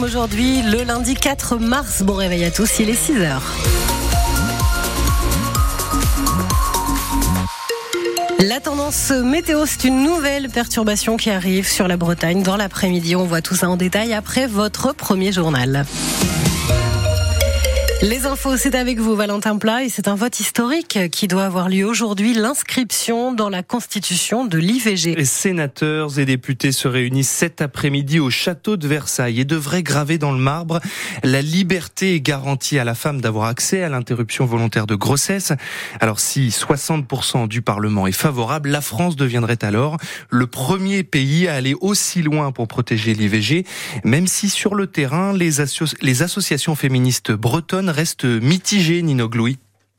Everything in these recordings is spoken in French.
Aujourd'hui, le lundi 4 mars, bon réveil à tous, il est 6 heures. La tendance météo, c'est une nouvelle perturbation qui arrive sur la Bretagne dans l'après-midi. On voit tout ça en détail après votre premier journal. Les infos, c'est avec vous, Valentin Plat, et c'est un vote historique qui doit avoir lieu aujourd'hui, l'inscription dans la Constitution de l'IVG. Les sénateurs et députés se réunissent cet après-midi au château de Versailles et devraient graver dans le marbre la liberté garantie à la femme d'avoir accès à l'interruption volontaire de grossesse. Alors si 60% du Parlement est favorable, la France deviendrait alors le premier pays à aller aussi loin pour protéger l'IVG, même si sur le terrain, les associations féministes bretonnes reste mitigé, Nino.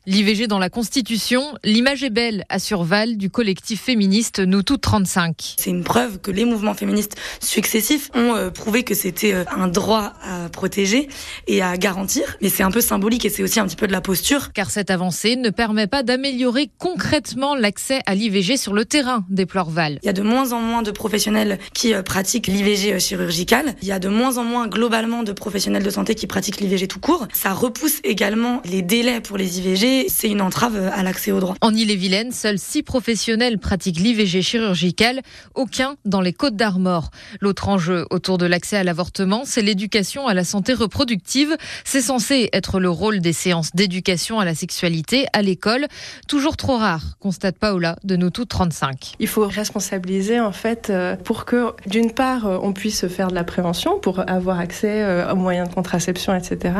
L'IVG dans la Constitution, l'image est belle, assure Val du collectif féministe Nous Toutes 35. C'est une preuve que les mouvements féministes successifs ont euh, prouvé que c'était euh, un droit à protéger et à garantir. Mais c'est un peu symbolique et c'est aussi un petit peu de la posture. Car cette avancée ne permet pas d'améliorer concrètement l'accès à l'IVG sur le terrain, déplore Val. Il y a de moins en moins de professionnels qui euh, pratiquent l'IVG chirurgicale. Il y a de moins en moins globalement de professionnels de santé qui pratiquent l'IVG tout court. Ça repousse également les délais pour les IVG c'est une entrave à l'accès aux droits. En Ille-et-Vilaine, seuls six professionnels pratiquent l'IVG chirurgical, aucun dans les Côtes d'Armor. L'autre enjeu autour de l'accès à l'avortement, c'est l'éducation à la santé reproductive. C'est censé être le rôle des séances d'éducation à la sexualité à l'école, toujours trop rare, constate Paola de nous toutes 35. Il faut responsabiliser en fait euh, pour que d'une part euh, on puisse faire de la prévention pour avoir accès euh, aux moyens de contraception, etc.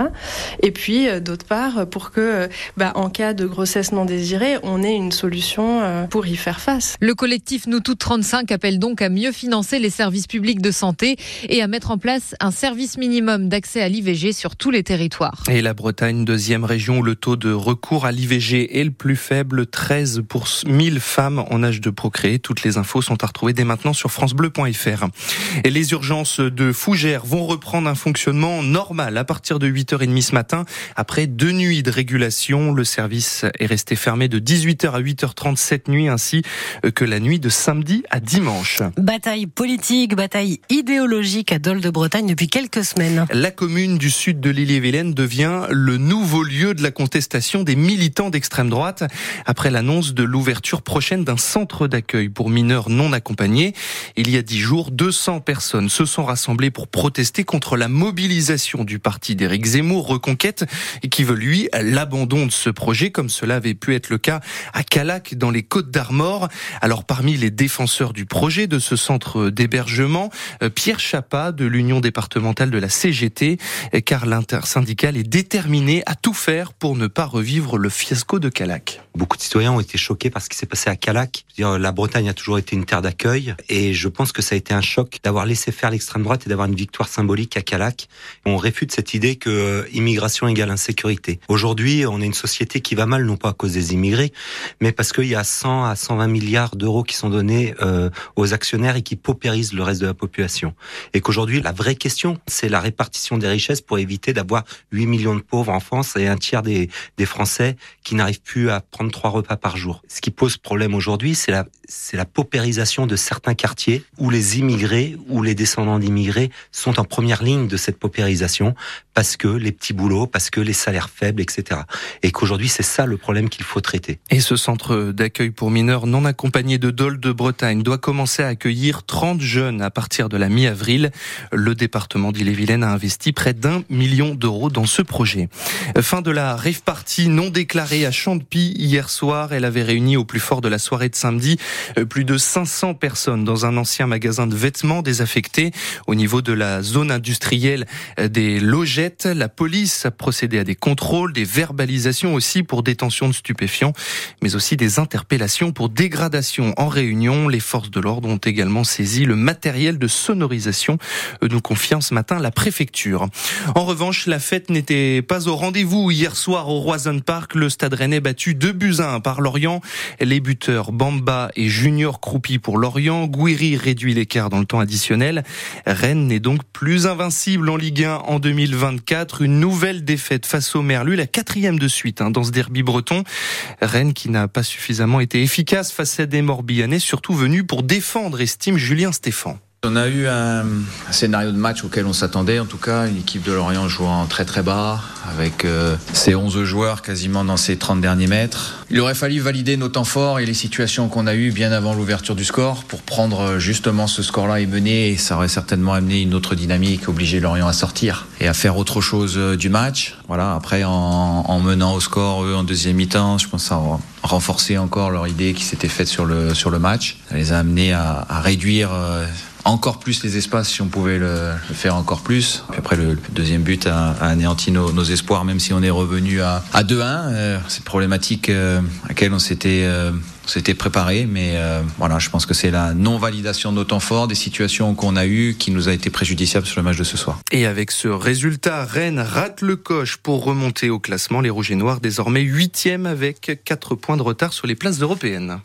Et puis d'autre part pour que bah, en cas de grossesse non désirée, on ait une solution euh, pour y faire face. Le collectif Nous Toutes 35 appelle donc à mieux financer les services publics de santé et à mettre en place un service minimum d'accès à l'IVG sur tous les territoires. Et la Bretagne, deuxième région où le taux de recours à l'IVG est le plus faible, 13 pour 1000 femmes en âge de procréer. Toutes les infos sont à retrouver dès maintenant sur francebleu.fr. Et les urgences de Fougères vont reprendre un fonctionnement normal à partir de 8h30 ce matin après deux nuits de régulation. Le service est resté fermé de 18h à 8h30 cette nuit, ainsi que la nuit de samedi à dimanche. Bataille politique, bataille idéologique à Dole de Bretagne depuis quelques semaines. La commune du sud de l'île-et-Vilaine devient le nouveau lieu de la contestation des militants d'extrême droite après l'annonce de l'ouverture prochaine d'un centre d'accueil pour mineurs non accompagnés. Il y a dix jours, 200 personnes se sont rassemblées pour protester contre la mobilisation du parti d'Éric Zemmour, Reconquête, qui veut lui l'abandon de ce projet, comme cela avait pu être le cas à Calac, dans les Côtes d'Armor. Alors, parmi les défenseurs du projet de ce centre d'hébergement, euh, Pierre Chapa de l'Union départementale de la CGT, car l'intersyndicale est déterminé à tout faire pour ne pas revivre le fiasco de Calac. Beaucoup de citoyens ont été choqués par ce qui s'est passé à Calac. La Bretagne a toujours été une terre d'accueil et je pense que ça a été un choc d'avoir laissé faire l'extrême droite et d'avoir une victoire symbolique à Calac. On réfute cette idée que euh, immigration égale insécurité. Aujourd'hui, on est une société qui va mal, non pas à cause des immigrés, mais parce qu'il y a 100 à 120 milliards d'euros qui sont donnés euh, aux actionnaires et qui paupérisent le reste de la population. Et qu'aujourd'hui, la vraie question, c'est la répartition des richesses pour éviter d'avoir 8 millions de pauvres en France et un tiers des, des Français qui n'arrivent plus à prendre trois repas par jour. Ce qui pose problème aujourd'hui, c'est la, c'est la paupérisation de certains quartiers où les immigrés ou les descendants d'immigrés sont en première ligne de cette paupérisation parce que les petits boulots, parce que les salaires faibles, etc. Et qu'aujourd'hui, C'est ça le problème qu'il faut traiter. Et ce centre d'accueil pour mineurs non accompagnés de Dole de Bretagne doit commencer à accueillir 30 jeunes à partir de la mi-avril. Le département d'Ille-et-Vilaine a investi près d'un million d'euros dans ce projet. Fin de la rave party non déclarée à Champy hier soir. Elle avait réuni au plus fort de la soirée de samedi plus de 500 personnes dans un ancien magasin de vêtements désaffecté au niveau de la zone industrielle des logettes. La police a procédé à des contrôles, des verbalisations aussi pour détention de stupéfiants, mais aussi des interpellations pour dégradation en réunion. Les forces de l'ordre ont également saisi le matériel de sonorisation, euh, nous confirme ce matin la préfecture. En revanche, la fête n'était pas au rendez-vous hier soir au Roison Park. Le stade rennais battu 2 buts 1 par Lorient. Les buteurs Bamba et Junior Croupi pour Lorient. Gouiri réduit l'écart dans le temps additionnel. Rennes n'est donc plus invincible en Ligue 1 en 2024. Une nouvelle défaite face au Merlu, la quatrième de suite hein, dans ce derby breton. Rennes qui n'a pas suffisamment été efficace face à des Morbihanais, surtout venus pour défendre, estime Julien Stéphan. On a eu un, scénario de match auquel on s'attendait, en tout cas, une équipe de Lorient jouant très très bas, avec euh, ses 11 joueurs quasiment dans ses 30 derniers mètres. Il aurait fallu valider nos temps forts et les situations qu'on a eues bien avant l'ouverture du score pour prendre euh, justement ce score-là et mener, et ça aurait certainement amené une autre dynamique, obliger Lorient à sortir et à faire autre chose euh, du match. Voilà, après en, en menant au score, eux, en deuxième mi-temps, je pense que ça a renforcé encore leur idée qui s'était faite sur le, sur le match. Ça les a amenés à réduire encore plus les espaces si on pouvait le, faire encore plus. Puis après, le, deuxième but a, anéanti nos, espoirs, même si on est revenu à, à 2-1. Euh, c'est problématique euh, à laquelle on s'était euh, préparé, mais euh, voilà, je pense que c'est la non-validation de nos temps forts, des situations qu'on a eues qui nous a été préjudiciable sur le match de ce soir. Et avec ce résultat, Rennes rate le coche pour remonter au classement. Les Rouges et Noirs désormais huitième avec 4 points de retard sur les places européennes.